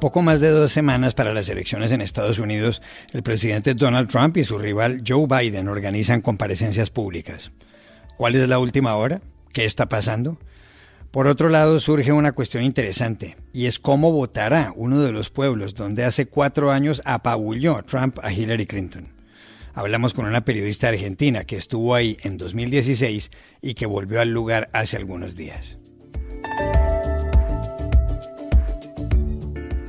Poco más de dos semanas para las elecciones en Estados Unidos, el presidente Donald Trump y su rival Joe Biden organizan comparecencias públicas. ¿Cuál es la última hora? ¿Qué está pasando? Por otro lado, surge una cuestión interesante, y es cómo votará uno de los pueblos donde hace cuatro años apabulló Trump a Hillary Clinton. Hablamos con una periodista argentina que estuvo ahí en 2016 y que volvió al lugar hace algunos días.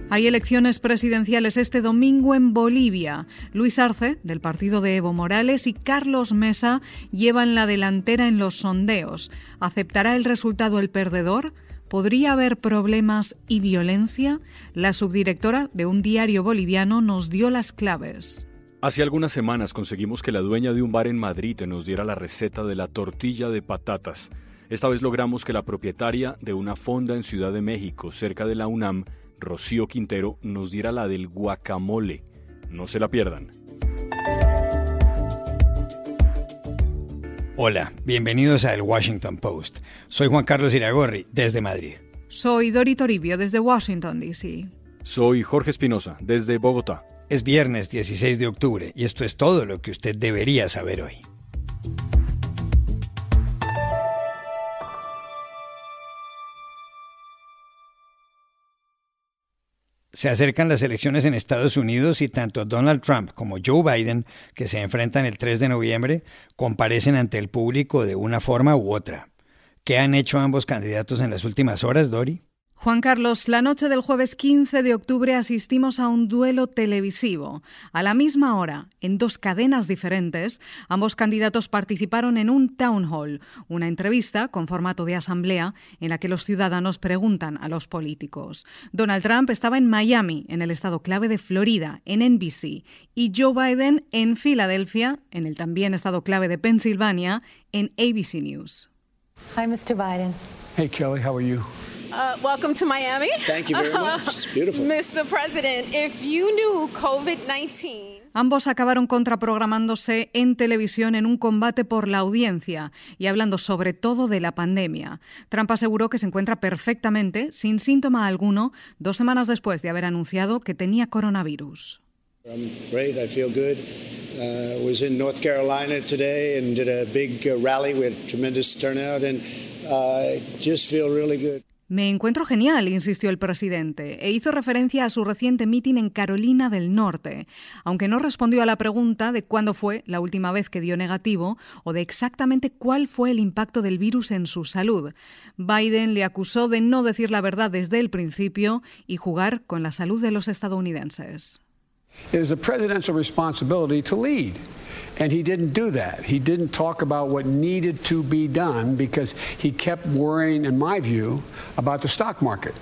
Hay elecciones presidenciales este domingo en Bolivia. Luis Arce, del partido de Evo Morales, y Carlos Mesa llevan la delantera en los sondeos. ¿Aceptará el resultado el perdedor? ¿Podría haber problemas y violencia? La subdirectora de un diario boliviano nos dio las claves. Hace algunas semanas conseguimos que la dueña de un bar en Madrid nos diera la receta de la tortilla de patatas. Esta vez logramos que la propietaria de una fonda en Ciudad de México, cerca de la UNAM, Rocío Quintero nos diera la del guacamole. No se la pierdan. Hola, bienvenidos a El Washington Post. Soy Juan Carlos Iragorri, desde Madrid. Soy Dori Toribio, desde Washington, D.C. Soy Jorge Espinosa, desde Bogotá. Es viernes 16 de octubre y esto es todo lo que usted debería saber hoy. Se acercan las elecciones en Estados Unidos y tanto Donald Trump como Joe Biden, que se enfrentan el 3 de noviembre, comparecen ante el público de una forma u otra. ¿Qué han hecho ambos candidatos en las últimas horas, Dori? Juan Carlos, la noche del jueves 15 de octubre asistimos a un duelo televisivo. A la misma hora, en dos cadenas diferentes, ambos candidatos participaron en un town hall, una entrevista con formato de asamblea en la que los ciudadanos preguntan a los políticos. Donald Trump estaba en Miami, en el estado clave de Florida, en NBC, y Joe Biden en Filadelfia, en el también estado clave de Pensilvania, en ABC News. Hi, Mr. Biden. Hey, Kelly, how are you? Uh, welcome to Miami. Thank you very much. It's beautiful. Mr. President, if you knew COVID-19 Ambos acabaron contraprogramándose en televisión en un combate por la audiencia y hablando sobre todo de la pandemia. Trump aseguró que se encuentra perfectamente, sin síntoma alguno, dos semanas después de haber anunciado que tenía coronavirus. I'm great. I feel good. Uh, was in North Carolina today and did a big uh, rally. We had tremendous turnout and uh, just feel really good. Me encuentro genial, insistió el presidente, e hizo referencia a su reciente mitin en Carolina del Norte, aunque no respondió a la pregunta de cuándo fue la última vez que dio negativo o de exactamente cuál fue el impacto del virus en su salud. Biden le acusó de no decir la verdad desde el principio y jugar con la salud de los estadounidenses. It is a presidential responsibility to lead. And he didn't do that. He didn't talk about what needed to be done because he kept worrying, in my view, about the stock market.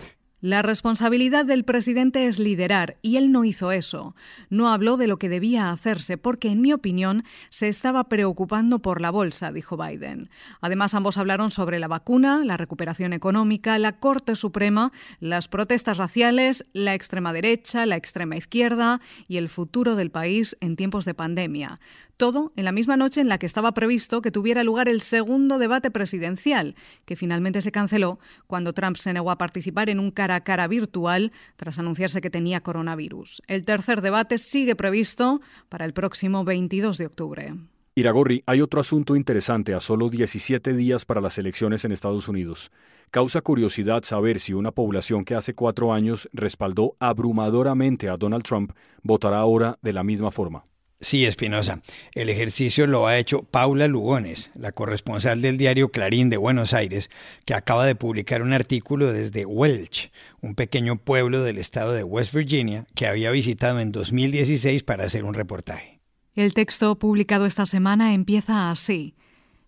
La responsabilidad del presidente es liderar, y él no hizo eso. No habló de lo que debía hacerse, porque, en mi opinión, se estaba preocupando por la bolsa, dijo Biden. Además, ambos hablaron sobre la vacuna, la recuperación económica, la Corte Suprema, las protestas raciales, la extrema derecha, la extrema izquierda y el futuro del país en tiempos de pandemia. Todo en la misma noche en la que estaba previsto que tuviera lugar el segundo debate presidencial, que finalmente se canceló cuando Trump se negó a participar en un cara a cara virtual tras anunciarse que tenía coronavirus. El tercer debate sigue previsto para el próximo 22 de octubre. Iragorri, hay otro asunto interesante a solo 17 días para las elecciones en Estados Unidos. Causa curiosidad saber si una población que hace cuatro años respaldó abrumadoramente a Donald Trump votará ahora de la misma forma. Sí, Espinosa. El ejercicio lo ha hecho Paula Lugones, la corresponsal del diario Clarín de Buenos Aires, que acaba de publicar un artículo desde Welch, un pequeño pueblo del estado de West Virginia, que había visitado en 2016 para hacer un reportaje. El texto publicado esta semana empieza así.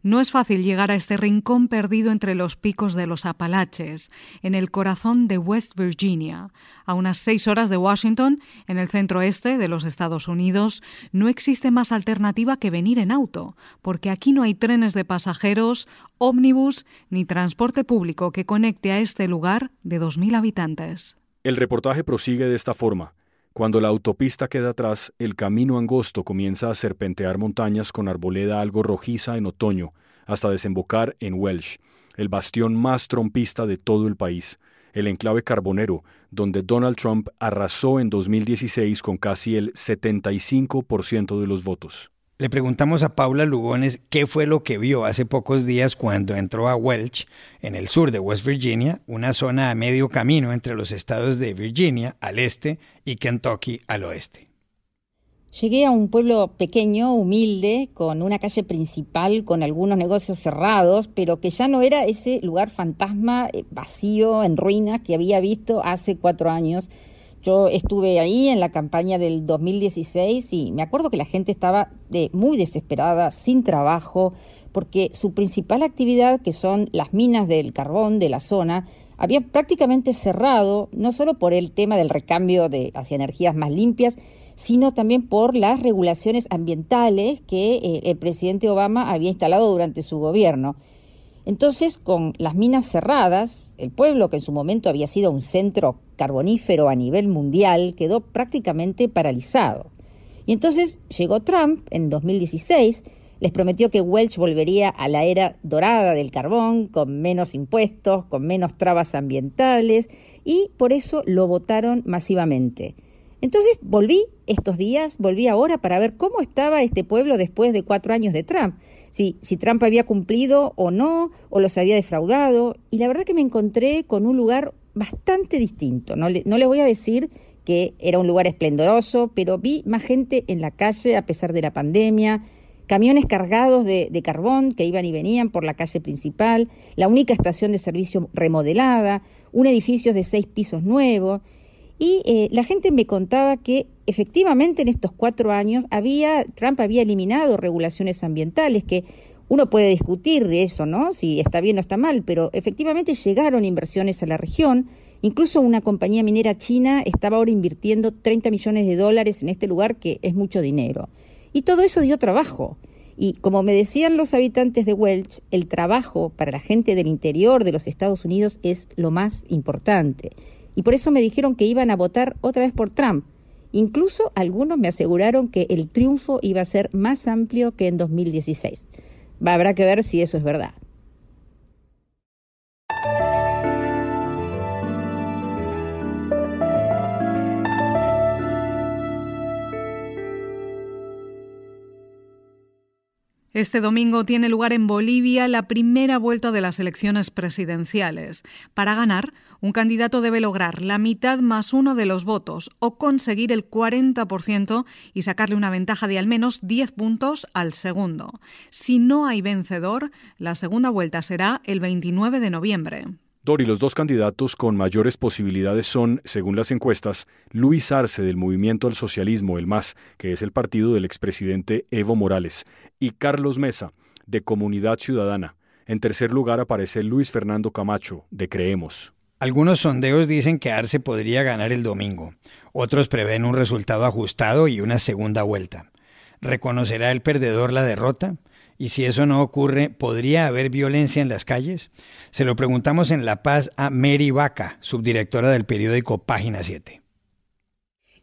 No es fácil llegar a este rincón perdido entre los picos de los Apalaches, en el corazón de West Virginia. A unas seis horas de Washington, en el centro este de los Estados Unidos, no existe más alternativa que venir en auto, porque aquí no hay trenes de pasajeros, ómnibus ni transporte público que conecte a este lugar de 2.000 habitantes. El reportaje prosigue de esta forma. Cuando la autopista queda atrás, el camino angosto comienza a serpentear montañas con arboleda algo rojiza en otoño, hasta desembocar en Welsh, el bastión más trompista de todo el país, el enclave carbonero, donde Donald Trump arrasó en 2016 con casi el 75% de los votos. Le preguntamos a Paula Lugones qué fue lo que vio hace pocos días cuando entró a Welch, en el sur de West Virginia, una zona a medio camino entre los estados de Virginia al este y Kentucky al oeste. Llegué a un pueblo pequeño, humilde, con una calle principal, con algunos negocios cerrados, pero que ya no era ese lugar fantasma, eh, vacío, en ruinas que había visto hace cuatro años yo estuve ahí en la campaña del 2016 y me acuerdo que la gente estaba de, muy desesperada, sin trabajo, porque su principal actividad, que son las minas del carbón de la zona, había prácticamente cerrado, no solo por el tema del recambio de, hacia energías más limpias, sino también por las regulaciones ambientales que eh, el presidente Obama había instalado durante su gobierno. Entonces, con las minas cerradas, el pueblo, que en su momento había sido un centro carbonífero a nivel mundial, quedó prácticamente paralizado. Y entonces llegó Trump en 2016, les prometió que Welch volvería a la era dorada del carbón, con menos impuestos, con menos trabas ambientales, y por eso lo votaron masivamente. Entonces volví estos días, volví ahora para ver cómo estaba este pueblo después de cuatro años de Trump, si, si Trump había cumplido o no, o los había defraudado, y la verdad que me encontré con un lugar bastante distinto. No, no les voy a decir que era un lugar esplendoroso, pero vi más gente en la calle a pesar de la pandemia, camiones cargados de, de, carbón que iban y venían por la calle principal, la única estación de servicio remodelada, un edificio de seis pisos nuevo, y eh, la gente me contaba que efectivamente en estos cuatro años había, Trump había eliminado regulaciones ambientales, que uno puede discutir de eso, ¿no? Si está bien o está mal, pero efectivamente llegaron inversiones a la región. Incluso una compañía minera china estaba ahora invirtiendo 30 millones de dólares en este lugar, que es mucho dinero. Y todo eso dio trabajo. Y como me decían los habitantes de Welch, el trabajo para la gente del interior de los Estados Unidos es lo más importante y por eso me dijeron que iban a votar otra vez por Trump. Incluso algunos me aseguraron que el triunfo iba a ser más amplio que en 2016. Habrá que ver si eso es verdad. Este domingo tiene lugar en Bolivia la primera vuelta de las elecciones presidenciales. Para ganar, un candidato debe lograr la mitad más uno de los votos o conseguir el 40% y sacarle una ventaja de al menos 10 puntos al segundo. Si no hay vencedor, la segunda vuelta será el 29 de noviembre. Dori, los dos candidatos con mayores posibilidades son, según las encuestas, Luis Arce del Movimiento al Socialismo, el MAS, que es el partido del expresidente Evo Morales, y Carlos Mesa, de Comunidad Ciudadana. En tercer lugar aparece Luis Fernando Camacho, de Creemos. Algunos sondeos dicen que Arce podría ganar el domingo. Otros prevén un resultado ajustado y una segunda vuelta. ¿Reconocerá el perdedor la derrota? Y si eso no ocurre, ¿podría haber violencia en las calles? Se lo preguntamos en La Paz a Mary Vaca, subdirectora del periódico Página 7.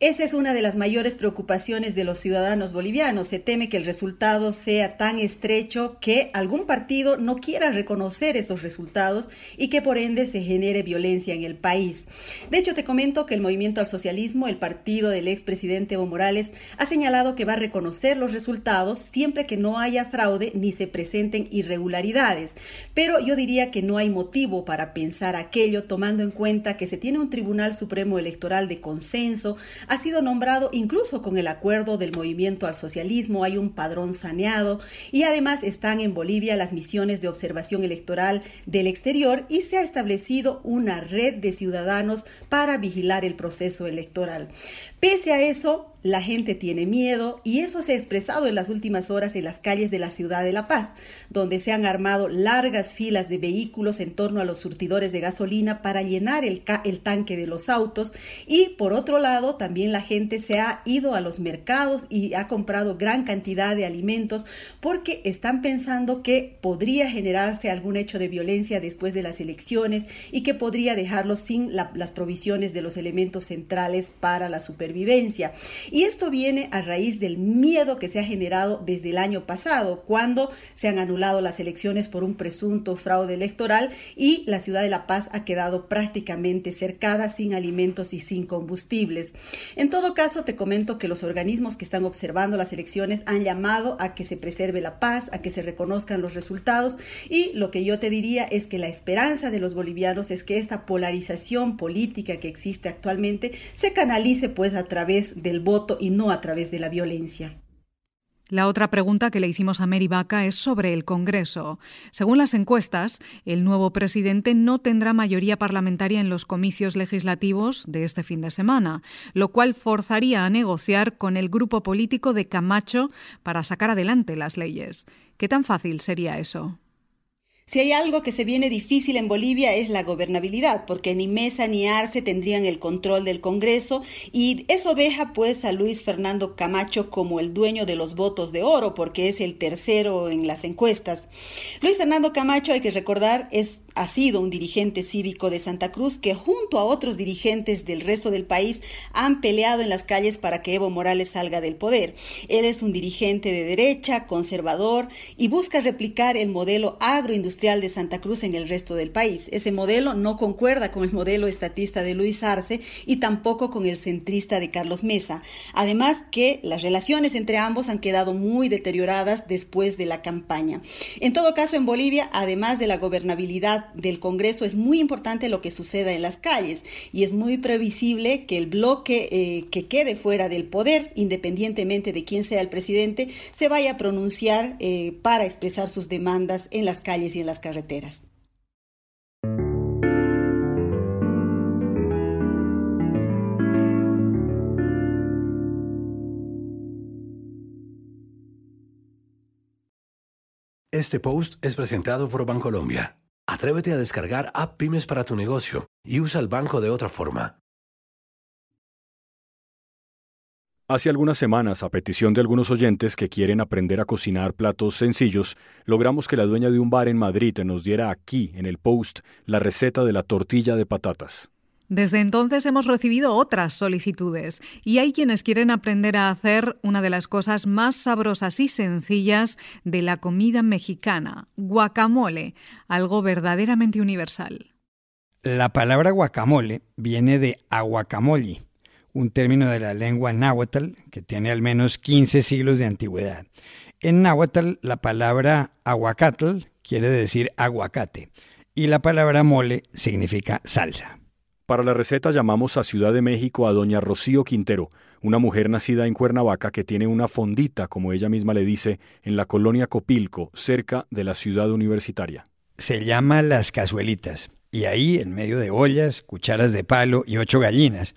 Esa es una de las mayores preocupaciones de los ciudadanos bolivianos. Se teme que el resultado sea tan estrecho que algún partido no quiera reconocer esos resultados y que por ende se genere violencia en el país. De hecho, te comento que el Movimiento al Socialismo, el partido del expresidente Evo Morales, ha señalado que va a reconocer los resultados siempre que no haya fraude ni se presenten irregularidades. Pero yo diría que no hay motivo para pensar aquello tomando en cuenta que se tiene un Tribunal Supremo Electoral de consenso, ha sido nombrado incluso con el acuerdo del movimiento al socialismo, hay un padrón saneado y además están en Bolivia las misiones de observación electoral del exterior y se ha establecido una red de ciudadanos para vigilar el proceso electoral. Pese a eso, la gente tiene miedo y eso se ha expresado en las últimas horas en las calles de la ciudad de La Paz, donde se han armado largas filas de vehículos en torno a los surtidores de gasolina para llenar el, tanque de los autos y por otro lado también la gente se ha ido a los mercados y ha comprado gran cantidad de alimentos porque están pensando que podría generarse algún hecho de violencia después de las elecciones y que podría dejarlos sin las provisiones de los elementos centrales para la supervivencia. Y esto viene a raíz del miedo que se ha generado desde el año pasado, cuando se han anulado las elecciones por un presunto fraude electoral y la ciudad de La Paz ha quedado prácticamente cercada sin alimentos y sin combustibles. En todo caso, te comento que los organismos que están observando las elecciones han llamado a que se preserve la paz, a que se reconozcan los resultados y lo que yo te diría es que la esperanza de los bolivianos es que esta polarización política que existe actualmente se canalice pues a través del voto y no a través de la violencia. La otra pregunta que le hicimos a Mary es sobre el Congreso. Según las encuestas, el nuevo presidente no tendrá mayoría parlamentaria en los comicios legislativos de este fin de semana, lo cual forzaría a negociar con el grupo político de Camacho para sacar adelante las leyes. ¿Qué tan fácil sería eso? Si hay algo que se viene difícil en Bolivia es la gobernabilidad, porque ni Mesa ni Arce tendrían el control del Congreso y eso deja pues a Luis Fernando Camacho como el dueño de los votos de oro, porque es el tercero en las encuestas. Luis Fernando Camacho, hay que recordar, es, ha sido un dirigente cívico de Santa Cruz que junto a otros dirigentes del resto del país han peleado en las calles para que Evo Morales salga del poder. Él es un dirigente de derecha, conservador y busca replicar el modelo agroindustrial de Santa Cruz en el resto del país. Ese modelo no concuerda con el modelo estatista de Luis Arce y tampoco con el centrista de Carlos Mesa. Además que las relaciones entre ambos han quedado muy deterioradas después de la campaña. En todo caso, en Bolivia, además de la gobernabilidad del Congreso, es muy importante lo que suceda en las calles y es muy previsible que el bloque eh, que quede fuera del poder, independientemente de quién sea el presidente, se vaya a pronunciar eh, para expresar sus demandas en las calles y en las carreteras. Este post es presentado por Bancolombia. Atrévete a descargar App Pymes para tu negocio y usa el banco de otra forma. Hace algunas semanas, a petición de algunos oyentes que quieren aprender a cocinar platos sencillos, logramos que la dueña de un bar en Madrid nos diera aquí, en el post, la receta de la tortilla de patatas. Desde entonces hemos recibido otras solicitudes y hay quienes quieren aprender a hacer una de las cosas más sabrosas y sencillas de la comida mexicana, guacamole, algo verdaderamente universal. La palabra guacamole viene de aguacamole un término de la lengua náhuatl que tiene al menos 15 siglos de antigüedad. En náhuatl la palabra aguacatl quiere decir aguacate y la palabra mole significa salsa. Para la receta llamamos a Ciudad de México a doña Rocío Quintero, una mujer nacida en Cuernavaca que tiene una fondita, como ella misma le dice, en la colonia Copilco, cerca de la ciudad universitaria. Se llama Las Cazuelitas, y ahí, en medio de ollas, cucharas de palo y ocho gallinas,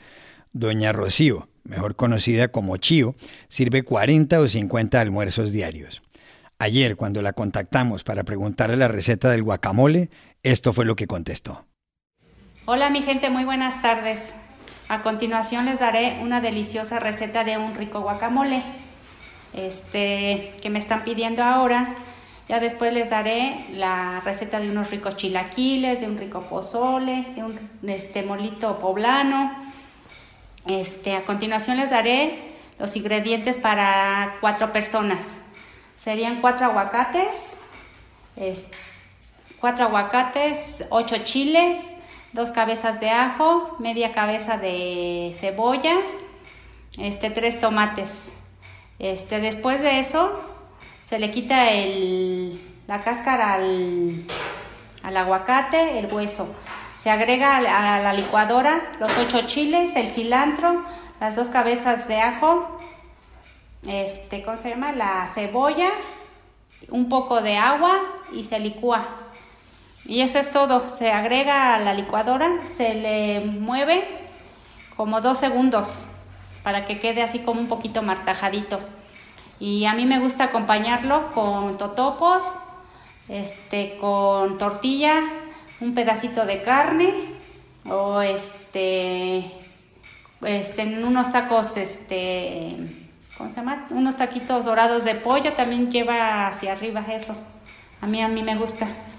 Doña Rocío, mejor conocida como Chío, sirve 40 o 50 almuerzos diarios. Ayer, cuando la contactamos para preguntarle la receta del guacamole, esto fue lo que contestó. Hola mi gente, muy buenas tardes. A continuación les daré una deliciosa receta de un rico guacamole. Este que me están pidiendo ahora. Ya después les daré la receta de unos ricos chilaquiles, de un rico pozole, de un este molito poblano, este, a continuación les daré los ingredientes para cuatro personas. Serían cuatro aguacates, cuatro aguacates, ocho chiles, dos cabezas de ajo, media cabeza de cebolla, este, tres tomates. Este, después de eso, se le quita el, la cáscara al, al aguacate, el hueso. Se agrega a la licuadora los ocho chiles, el cilantro, las dos cabezas de ajo, este, ¿cómo se llama? La cebolla, un poco de agua y se licúa. Y eso es todo. Se agrega a la licuadora, se le mueve como dos segundos para que quede así como un poquito martajadito. Y a mí me gusta acompañarlo con totopos, este, con tortilla, un pedacito de carne o este, este, unos tacos, este, ¿cómo se llama? Unos taquitos dorados de pollo también lleva hacia arriba eso. A mí, a mí me gusta.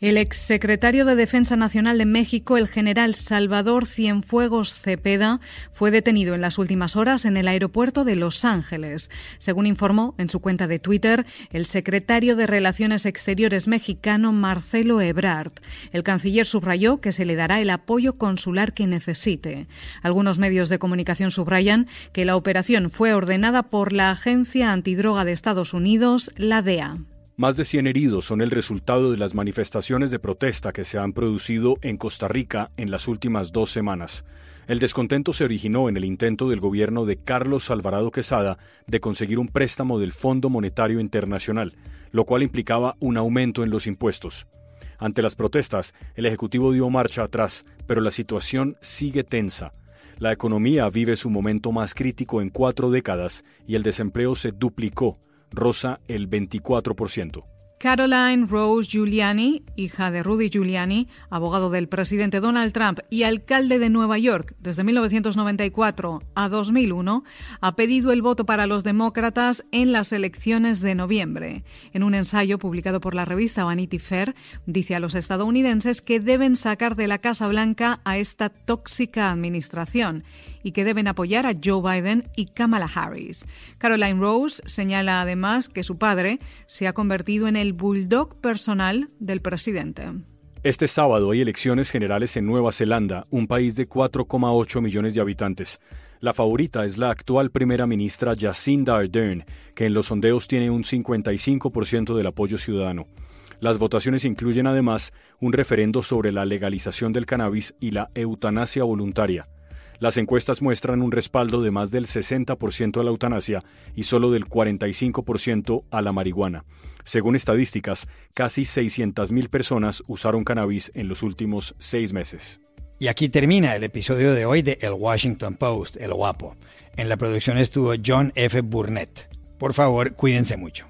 El exsecretario de Defensa Nacional de México, el general Salvador Cienfuegos Cepeda, fue detenido en las últimas horas en el aeropuerto de Los Ángeles. Según informó en su cuenta de Twitter el secretario de Relaciones Exteriores mexicano Marcelo Ebrard, el canciller subrayó que se le dará el apoyo consular que necesite. Algunos medios de comunicación subrayan que la operación fue ordenada por la Agencia Antidroga de Estados Unidos, la DEA. Más de 100 heridos son el resultado de las manifestaciones de protesta que se han producido en Costa Rica en las últimas dos semanas. El descontento se originó en el intento del gobierno de Carlos Alvarado Quesada de conseguir un préstamo del Fondo Monetario Internacional, lo cual implicaba un aumento en los impuestos. Ante las protestas, el Ejecutivo dio marcha atrás, pero la situación sigue tensa. La economía vive su momento más crítico en cuatro décadas y el desempleo se duplicó, rosa el 24%. Caroline Rose Giuliani, hija de Rudy Giuliani, abogado del presidente Donald Trump y alcalde de Nueva York desde 1994 a 2001, ha pedido el voto para los demócratas en las elecciones de noviembre. En un ensayo publicado por la revista Vanity Fair, dice a los estadounidenses que deben sacar de la Casa Blanca a esta tóxica administración y que deben apoyar a Joe Biden y Kamala Harris. Caroline Rose señala además que su padre se ha convertido en el bulldog personal del presidente. Este sábado hay elecciones generales en Nueva Zelanda, un país de 4,8 millones de habitantes. La favorita es la actual primera ministra Jacinda Ardern, que en los sondeos tiene un 55% del apoyo ciudadano. Las votaciones incluyen además un referendo sobre la legalización del cannabis y la eutanasia voluntaria. Las encuestas muestran un respaldo de más del 60% a la eutanasia y solo del 45% a la marihuana. Según estadísticas, casi 600.000 personas usaron cannabis en los últimos seis meses. Y aquí termina el episodio de hoy de El Washington Post, El Guapo. En la producción estuvo John F. Burnett. Por favor, cuídense mucho.